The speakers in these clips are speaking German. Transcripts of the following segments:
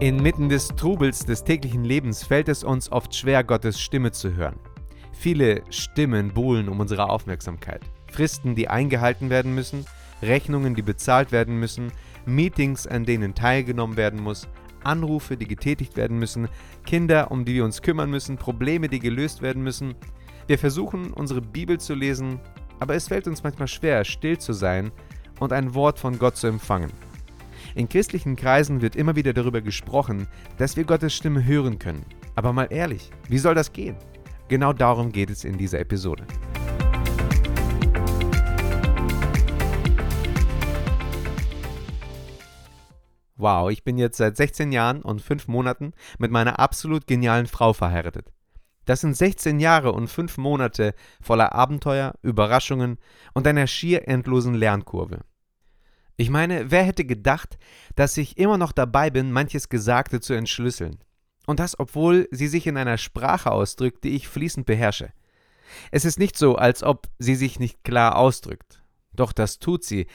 Inmitten des Trubels des täglichen Lebens fällt es uns oft schwer, Gottes Stimme zu hören. Viele Stimmen buhlen um unsere Aufmerksamkeit. Fristen, die eingehalten werden müssen, Rechnungen, die bezahlt werden müssen, Meetings, an denen teilgenommen werden muss, Anrufe, die getätigt werden müssen, Kinder, um die wir uns kümmern müssen, Probleme, die gelöst werden müssen. Wir versuchen, unsere Bibel zu lesen, aber es fällt uns manchmal schwer, still zu sein und ein Wort von Gott zu empfangen. In christlichen Kreisen wird immer wieder darüber gesprochen, dass wir Gottes Stimme hören können. Aber mal ehrlich, wie soll das gehen? Genau darum geht es in dieser Episode. Wow, ich bin jetzt seit 16 Jahren und 5 Monaten mit meiner absolut genialen Frau verheiratet. Das sind 16 Jahre und 5 Monate voller Abenteuer, Überraschungen und einer schier endlosen Lernkurve. Ich meine, wer hätte gedacht, dass ich immer noch dabei bin, manches Gesagte zu entschlüsseln? Und das, obwohl sie sich in einer Sprache ausdrückt, die ich fließend beherrsche. Es ist nicht so, als ob sie sich nicht klar ausdrückt. Doch das tut sie.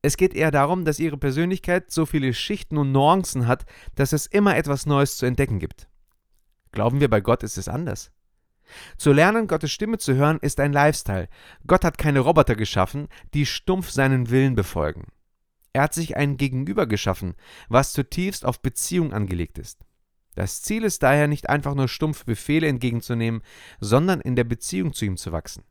Es geht eher darum, dass ihre Persönlichkeit so viele Schichten und Nuancen hat, dass es immer etwas Neues zu entdecken gibt. Glauben wir, bei Gott ist es anders. Zu lernen, Gottes Stimme zu hören, ist ein Lifestyle. Gott hat keine Roboter geschaffen, die stumpf seinen Willen befolgen. Er hat sich ein Gegenüber geschaffen, was zutiefst auf Beziehung angelegt ist. Das Ziel ist daher nicht einfach nur stumpf Befehle entgegenzunehmen, sondern in der Beziehung zu ihm zu wachsen.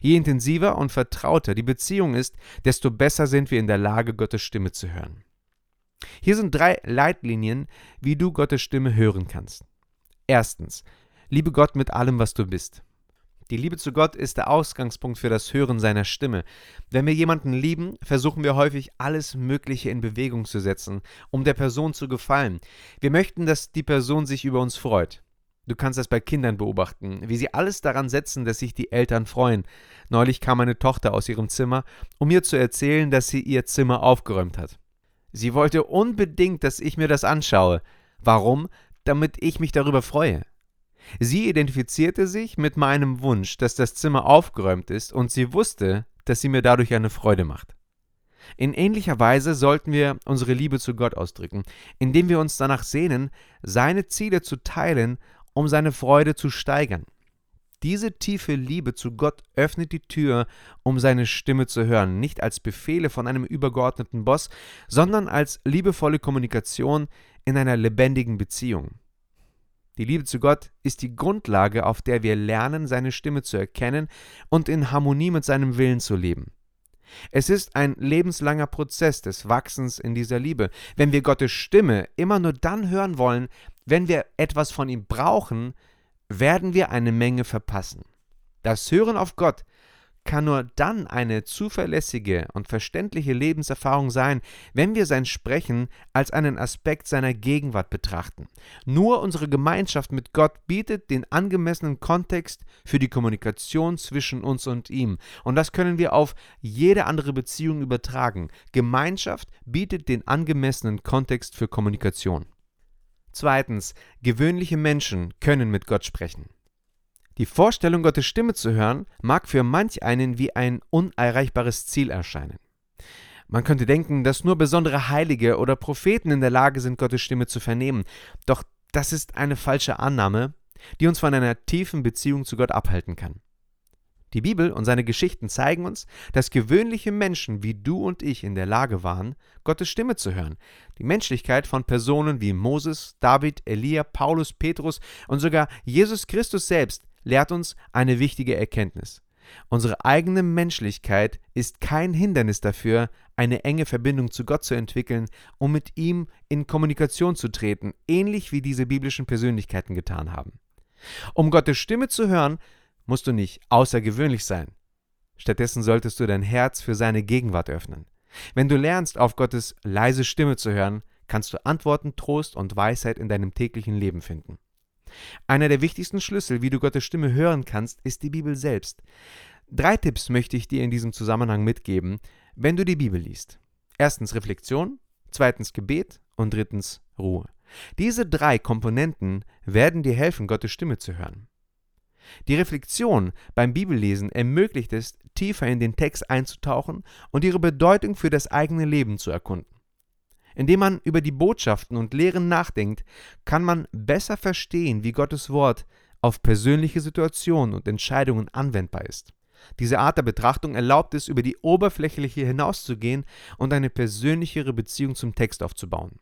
Je intensiver und vertrauter die Beziehung ist, desto besser sind wir in der Lage, Gottes Stimme zu hören. Hier sind drei Leitlinien, wie du Gottes Stimme hören kannst. Erstens, liebe Gott mit allem, was du bist. Die Liebe zu Gott ist der Ausgangspunkt für das Hören seiner Stimme. Wenn wir jemanden lieben, versuchen wir häufig alles Mögliche in Bewegung zu setzen, um der Person zu gefallen. Wir möchten, dass die Person sich über uns freut. Du kannst das bei Kindern beobachten, wie sie alles daran setzen, dass sich die Eltern freuen. Neulich kam meine Tochter aus ihrem Zimmer, um mir zu erzählen, dass sie ihr Zimmer aufgeräumt hat. Sie wollte unbedingt, dass ich mir das anschaue. Warum? Damit ich mich darüber freue. Sie identifizierte sich mit meinem Wunsch, dass das Zimmer aufgeräumt ist, und sie wusste, dass sie mir dadurch eine Freude macht. In ähnlicher Weise sollten wir unsere Liebe zu Gott ausdrücken, indem wir uns danach sehnen, seine Ziele zu teilen, um seine Freude zu steigern. Diese tiefe Liebe zu Gott öffnet die Tür, um seine Stimme zu hören, nicht als Befehle von einem übergeordneten Boss, sondern als liebevolle Kommunikation in einer lebendigen Beziehung. Die Liebe zu Gott ist die Grundlage, auf der wir lernen, seine Stimme zu erkennen und in Harmonie mit seinem Willen zu leben. Es ist ein lebenslanger Prozess des Wachsens in dieser Liebe. Wenn wir Gottes Stimme immer nur dann hören wollen, wenn wir etwas von ihm brauchen, werden wir eine Menge verpassen. Das Hören auf Gott kann nur dann eine zuverlässige und verständliche Lebenserfahrung sein, wenn wir sein Sprechen als einen Aspekt seiner Gegenwart betrachten. Nur unsere Gemeinschaft mit Gott bietet den angemessenen Kontext für die Kommunikation zwischen uns und ihm. Und das können wir auf jede andere Beziehung übertragen. Gemeinschaft bietet den angemessenen Kontext für Kommunikation. Zweitens, gewöhnliche Menschen können mit Gott sprechen. Die Vorstellung, Gottes Stimme zu hören, mag für manch einen wie ein unerreichbares Ziel erscheinen. Man könnte denken, dass nur besondere Heilige oder Propheten in der Lage sind, Gottes Stimme zu vernehmen. Doch das ist eine falsche Annahme, die uns von einer tiefen Beziehung zu Gott abhalten kann. Die Bibel und seine Geschichten zeigen uns, dass gewöhnliche Menschen wie du und ich in der Lage waren, Gottes Stimme zu hören. Die Menschlichkeit von Personen wie Moses, David, Elia, Paulus, Petrus und sogar Jesus Christus selbst lehrt uns eine wichtige Erkenntnis. Unsere eigene Menschlichkeit ist kein Hindernis dafür, eine enge Verbindung zu Gott zu entwickeln, um mit ihm in Kommunikation zu treten, ähnlich wie diese biblischen Persönlichkeiten getan haben. Um Gottes Stimme zu hören, musst du nicht außergewöhnlich sein. Stattdessen solltest du dein Herz für seine Gegenwart öffnen. Wenn du lernst, auf Gottes leise Stimme zu hören, kannst du Antworten, Trost und Weisheit in deinem täglichen Leben finden. Einer der wichtigsten Schlüssel, wie du Gottes Stimme hören kannst, ist die Bibel selbst. Drei Tipps möchte ich dir in diesem Zusammenhang mitgeben, wenn du die Bibel liest. Erstens Reflexion, zweitens Gebet und drittens Ruhe. Diese drei Komponenten werden dir helfen, Gottes Stimme zu hören. Die Reflexion beim Bibellesen ermöglicht es, tiefer in den Text einzutauchen und ihre Bedeutung für das eigene Leben zu erkunden. Indem man über die Botschaften und Lehren nachdenkt, kann man besser verstehen, wie Gottes Wort auf persönliche Situationen und Entscheidungen anwendbar ist. Diese Art der Betrachtung erlaubt es, über die oberflächliche hinauszugehen und eine persönlichere Beziehung zum Text aufzubauen.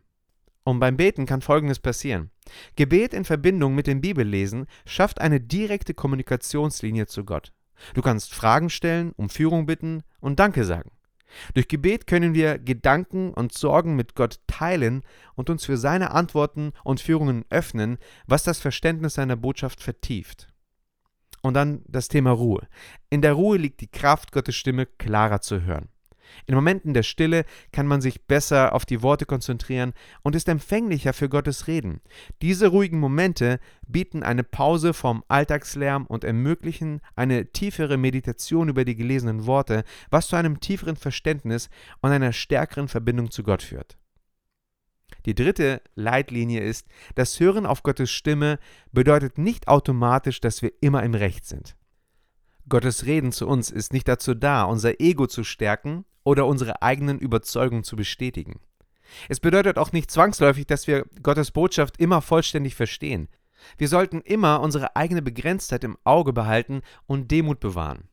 Und beim Beten kann Folgendes passieren. Gebet in Verbindung mit dem Bibellesen schafft eine direkte Kommunikationslinie zu Gott. Du kannst Fragen stellen, um Führung bitten und Danke sagen. Durch Gebet können wir Gedanken und Sorgen mit Gott teilen und uns für seine Antworten und Führungen öffnen, was das Verständnis seiner Botschaft vertieft. Und dann das Thema Ruhe. In der Ruhe liegt die Kraft, Gottes Stimme klarer zu hören. In Momenten der Stille kann man sich besser auf die Worte konzentrieren und ist empfänglicher für Gottes Reden. Diese ruhigen Momente bieten eine Pause vom Alltagslärm und ermöglichen eine tiefere Meditation über die gelesenen Worte, was zu einem tieferen Verständnis und einer stärkeren Verbindung zu Gott führt. Die dritte Leitlinie ist, das Hören auf Gottes Stimme bedeutet nicht automatisch, dass wir immer im Recht sind. Gottes Reden zu uns ist nicht dazu da, unser Ego zu stärken oder unsere eigenen Überzeugungen zu bestätigen. Es bedeutet auch nicht zwangsläufig, dass wir Gottes Botschaft immer vollständig verstehen. Wir sollten immer unsere eigene Begrenztheit im Auge behalten und Demut bewahren.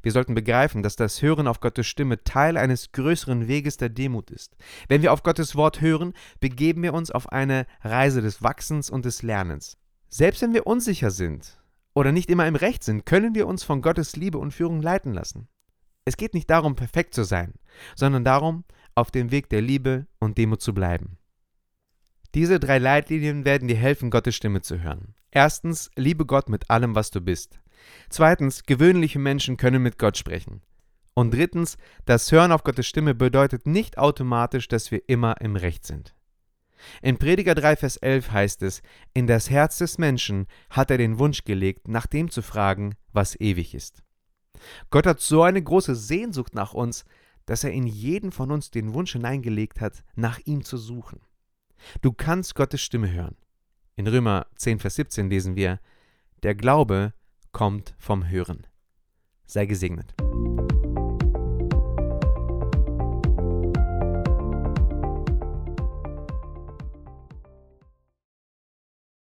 Wir sollten begreifen, dass das Hören auf Gottes Stimme Teil eines größeren Weges der Demut ist. Wenn wir auf Gottes Wort hören, begeben wir uns auf eine Reise des Wachsens und des Lernens. Selbst wenn wir unsicher sind oder nicht immer im Recht sind, können wir uns von Gottes Liebe und Führung leiten lassen. Es geht nicht darum, perfekt zu sein, sondern darum, auf dem Weg der Liebe und Demut zu bleiben. Diese drei Leitlinien werden dir helfen, Gottes Stimme zu hören. Erstens, liebe Gott mit allem, was du bist. Zweitens, gewöhnliche Menschen können mit Gott sprechen. Und drittens, das Hören auf Gottes Stimme bedeutet nicht automatisch, dass wir immer im Recht sind. In Prediger 3, Vers 11 heißt es, in das Herz des Menschen hat er den Wunsch gelegt, nach dem zu fragen, was ewig ist. Gott hat so eine große Sehnsucht nach uns, dass er in jeden von uns den Wunsch hineingelegt hat, nach ihm zu suchen. Du kannst Gottes Stimme hören. In Römer 10, Vers 17 lesen wir, der Glaube kommt vom Hören. Sei gesegnet.